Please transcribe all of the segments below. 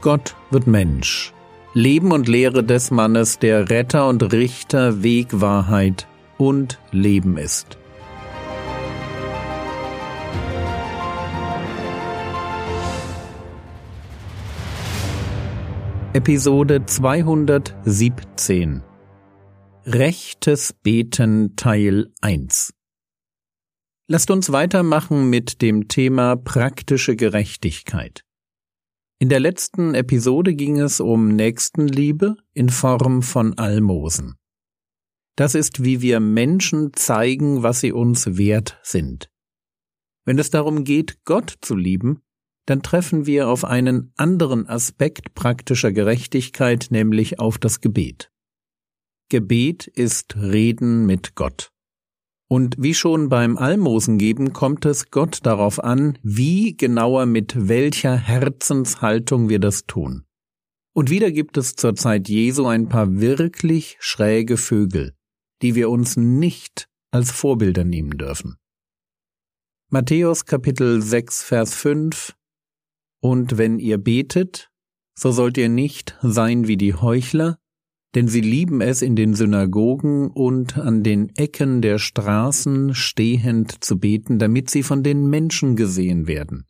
Gott wird Mensch. Leben und Lehre des Mannes, der Retter und Richter, Weg, Wahrheit und Leben ist. Episode 217 Rechtes Beten Teil 1 Lasst uns weitermachen mit dem Thema praktische Gerechtigkeit. In der letzten Episode ging es um Nächstenliebe in Form von Almosen. Das ist, wie wir Menschen zeigen, was sie uns wert sind. Wenn es darum geht, Gott zu lieben, dann treffen wir auf einen anderen Aspekt praktischer Gerechtigkeit, nämlich auf das Gebet. Gebet ist Reden mit Gott. Und wie schon beim Almosengeben kommt es Gott darauf an, wie genauer mit welcher Herzenshaltung wir das tun. Und wieder gibt es zur Zeit Jesu ein paar wirklich schräge Vögel, die wir uns nicht als Vorbilder nehmen dürfen. Matthäus Kapitel 6 Vers 5 Und wenn ihr betet, so sollt ihr nicht sein wie die Heuchler, denn sie lieben es in den Synagogen und an den Ecken der Straßen stehend zu beten, damit sie von den Menschen gesehen werden.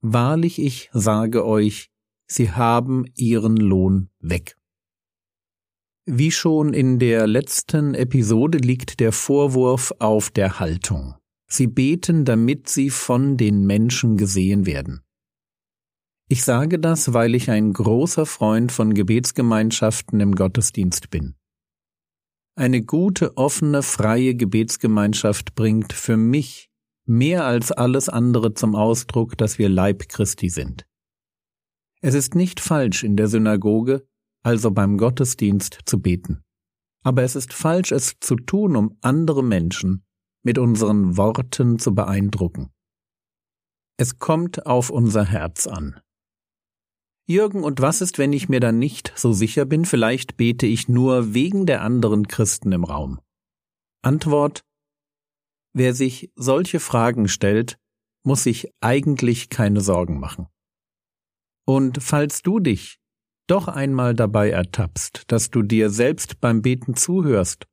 Wahrlich ich sage euch, sie haben ihren Lohn weg. Wie schon in der letzten Episode liegt der Vorwurf auf der Haltung. Sie beten, damit sie von den Menschen gesehen werden. Ich sage das, weil ich ein großer Freund von Gebetsgemeinschaften im Gottesdienst bin. Eine gute, offene, freie Gebetsgemeinschaft bringt für mich mehr als alles andere zum Ausdruck, dass wir Leib Christi sind. Es ist nicht falsch, in der Synagoge, also beim Gottesdienst, zu beten. Aber es ist falsch, es zu tun, um andere Menschen mit unseren Worten zu beeindrucken. Es kommt auf unser Herz an. Jürgen, und was ist, wenn ich mir dann nicht so sicher bin? Vielleicht bete ich nur wegen der anderen Christen im Raum. Antwort Wer sich solche Fragen stellt, muss sich eigentlich keine Sorgen machen. Und falls du dich doch einmal dabei ertappst, dass du dir selbst beim Beten zuhörst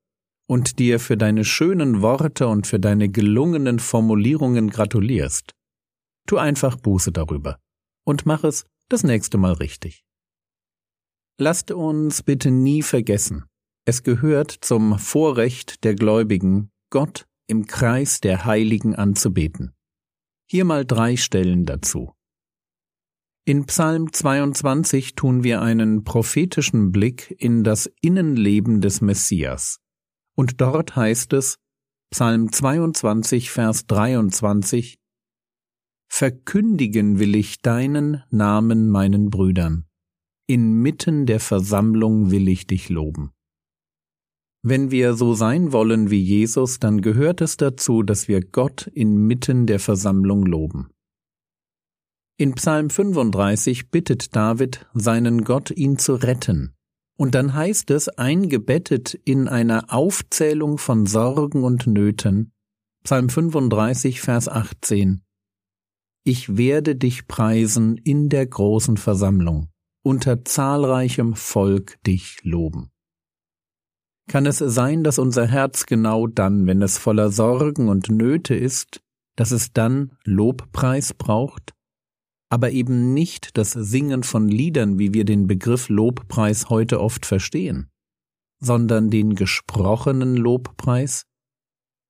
und dir für deine schönen Worte und für deine gelungenen Formulierungen gratulierst, tu einfach Buße darüber und mach es das nächste Mal richtig. Lasst uns bitte nie vergessen, es gehört zum Vorrecht der Gläubigen, Gott im Kreis der Heiligen anzubeten. Hier mal drei Stellen dazu. In Psalm 22 tun wir einen prophetischen Blick in das Innenleben des Messias. Und dort heißt es, Psalm 22, Vers 23, Verkündigen will ich deinen Namen meinen Brüdern. Inmitten der Versammlung will ich dich loben. Wenn wir so sein wollen wie Jesus, dann gehört es dazu, dass wir Gott inmitten der Versammlung loben. In Psalm 35 bittet David seinen Gott, ihn zu retten. Und dann heißt es, eingebettet in einer Aufzählung von Sorgen und Nöten, Psalm 35, Vers 18, ich werde dich preisen in der großen Versammlung, unter zahlreichem Volk dich loben. Kann es sein, dass unser Herz genau dann, wenn es voller Sorgen und Nöte ist, dass es dann Lobpreis braucht? Aber eben nicht das Singen von Liedern, wie wir den Begriff Lobpreis heute oft verstehen, sondern den gesprochenen Lobpreis,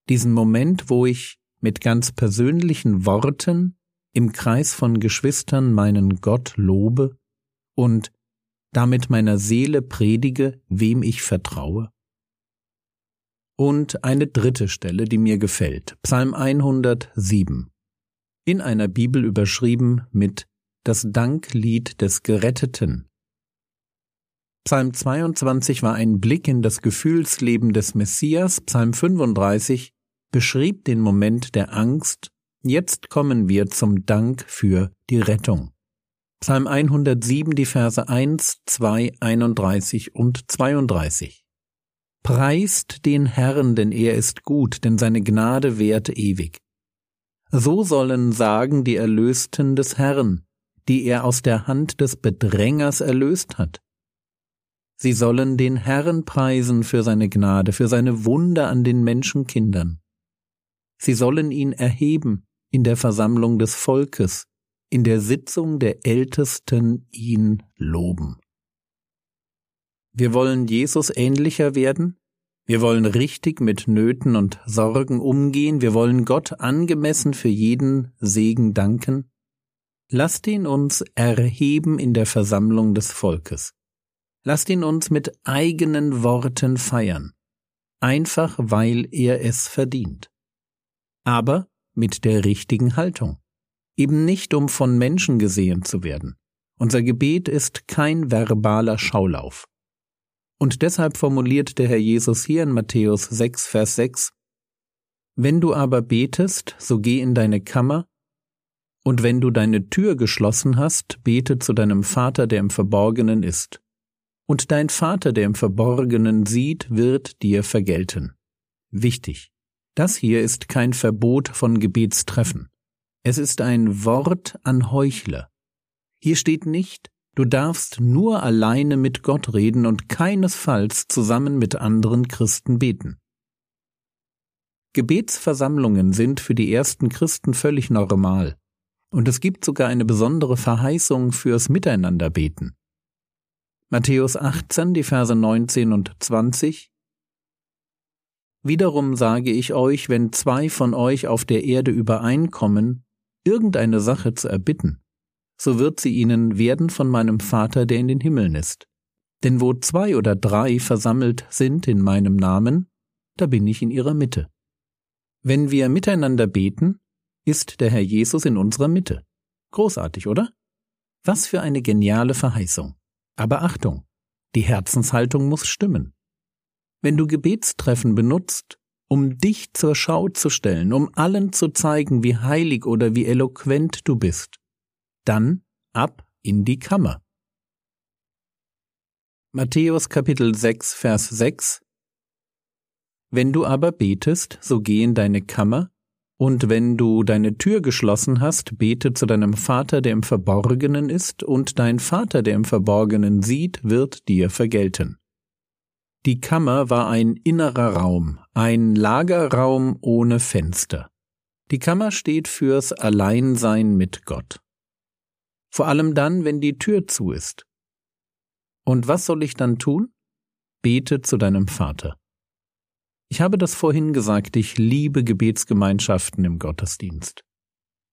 diesen Moment, wo ich mit ganz persönlichen Worten im Kreis von Geschwistern meinen Gott lobe und damit meiner Seele predige, wem ich vertraue? Und eine dritte Stelle, die mir gefällt, Psalm 107, in einer Bibel überschrieben mit das Danklied des Geretteten. Psalm 22 war ein Blick in das Gefühlsleben des Messias, Psalm 35 beschrieb den Moment der Angst Jetzt kommen wir zum Dank für die Rettung. Psalm 107, die Verse 1, 2, 31 und 32. Preist den Herrn, denn er ist gut, denn seine Gnade währt ewig. So sollen sagen die Erlösten des Herrn, die er aus der Hand des Bedrängers erlöst hat. Sie sollen den Herrn preisen für seine Gnade, für seine Wunder an den Menschenkindern. Sie sollen ihn erheben in der Versammlung des Volkes, in der Sitzung der Ältesten ihn loben. Wir wollen Jesus ähnlicher werden, wir wollen richtig mit Nöten und Sorgen umgehen, wir wollen Gott angemessen für jeden Segen danken. Lasst ihn uns erheben in der Versammlung des Volkes. Lasst ihn uns mit eigenen Worten feiern, einfach weil er es verdient. Aber mit der richtigen Haltung eben nicht um von Menschen gesehen zu werden. Unser Gebet ist kein verbaler Schaulauf. Und deshalb formuliert der Herr Jesus hier in Matthäus 6, Vers 6, Wenn du aber betest, so geh in deine Kammer, und wenn du deine Tür geschlossen hast, bete zu deinem Vater, der im Verborgenen ist. Und dein Vater, der im Verborgenen sieht, wird dir vergelten. Wichtig. Das hier ist kein Verbot von Gebetstreffen. Es ist ein Wort an Heuchler. Hier steht nicht, du darfst nur alleine mit Gott reden und keinesfalls zusammen mit anderen Christen beten. Gebetsversammlungen sind für die ersten Christen völlig normal, und es gibt sogar eine besondere Verheißung fürs Miteinanderbeten. Matthäus 18, die Verse 19 und 20 Wiederum sage ich euch, wenn zwei von euch auf der Erde übereinkommen, irgendeine Sache zu erbitten, so wird sie ihnen werden von meinem Vater, der in den Himmeln ist. Denn wo zwei oder drei versammelt sind in meinem Namen, da bin ich in ihrer Mitte. Wenn wir miteinander beten, ist der Herr Jesus in unserer Mitte. Großartig, oder? Was für eine geniale Verheißung. Aber Achtung, die Herzenshaltung muss stimmen. Wenn du Gebetstreffen benutzt, um dich zur Schau zu stellen, um allen zu zeigen, wie heilig oder wie eloquent du bist. Dann ab in die Kammer. Matthäus Kapitel 6, Vers 6 Wenn du aber betest, so geh in deine Kammer, und wenn du deine Tür geschlossen hast, bete zu deinem Vater, der im Verborgenen ist, und dein Vater, der im Verborgenen sieht, wird dir vergelten. Die Kammer war ein innerer Raum, ein Lagerraum ohne Fenster. Die Kammer steht fürs Alleinsein mit Gott. Vor allem dann, wenn die Tür zu ist. Und was soll ich dann tun? Bete zu deinem Vater. Ich habe das vorhin gesagt, ich liebe Gebetsgemeinschaften im Gottesdienst.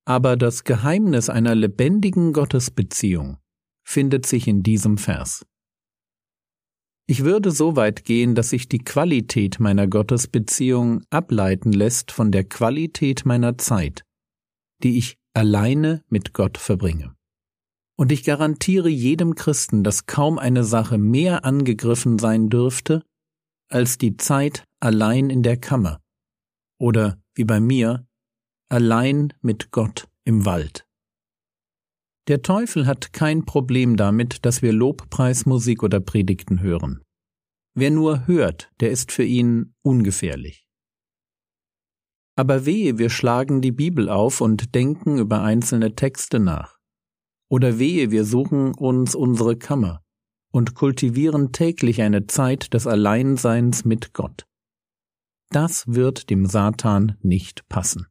Aber das Geheimnis einer lebendigen Gottesbeziehung findet sich in diesem Vers. Ich würde so weit gehen, dass sich die Qualität meiner Gottesbeziehung ableiten lässt von der Qualität meiner Zeit, die ich alleine mit Gott verbringe. Und ich garantiere jedem Christen, dass kaum eine Sache mehr angegriffen sein dürfte, als die Zeit allein in der Kammer oder, wie bei mir, allein mit Gott im Wald. Der Teufel hat kein Problem damit, dass wir Lobpreismusik oder Predigten hören. Wer nur hört, der ist für ihn ungefährlich. Aber wehe, wir schlagen die Bibel auf und denken über einzelne Texte nach. Oder wehe, wir suchen uns unsere Kammer und kultivieren täglich eine Zeit des Alleinseins mit Gott. Das wird dem Satan nicht passen.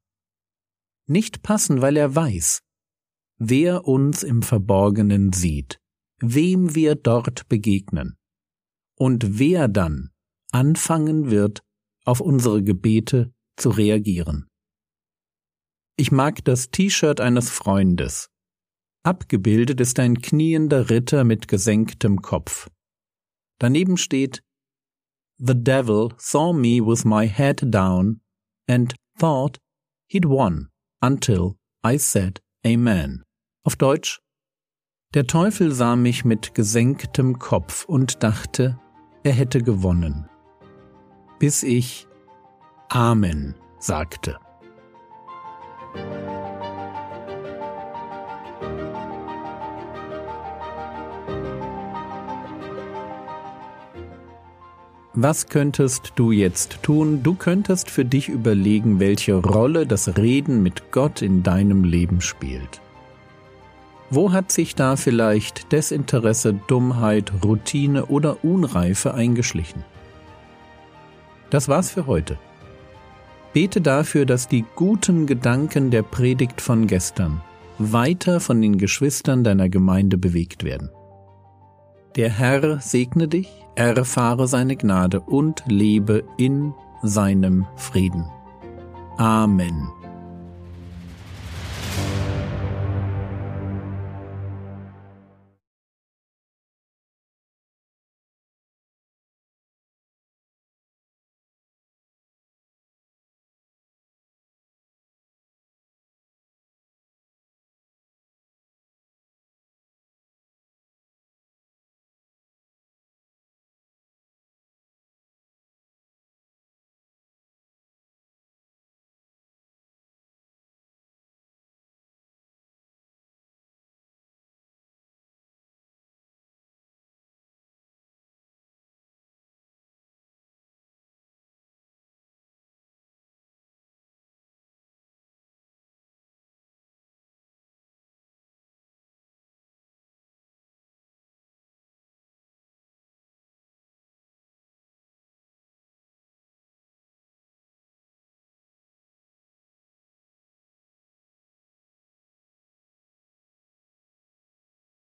Nicht passen, weil er weiß, wer uns im Verborgenen sieht, wem wir dort begegnen und wer dann anfangen wird, auf unsere Gebete zu reagieren. Ich mag das T-Shirt eines Freundes. Abgebildet ist ein kniender Ritter mit gesenktem Kopf. Daneben steht The devil saw me with my head down and thought he'd won until I said Amen. Auf Deutsch Der Teufel sah mich mit gesenktem Kopf und dachte, er hätte gewonnen. Bis ich Amen sagte. Was könntest du jetzt tun? Du könntest für dich überlegen, welche Rolle das Reden mit Gott in deinem Leben spielt. Wo hat sich da vielleicht Desinteresse, Dummheit, Routine oder Unreife eingeschlichen? Das war's für heute. Bete dafür, dass die guten Gedanken der Predigt von gestern weiter von den Geschwistern deiner Gemeinde bewegt werden. Der Herr segne dich, erfahre seine Gnade und lebe in seinem Frieden. Amen.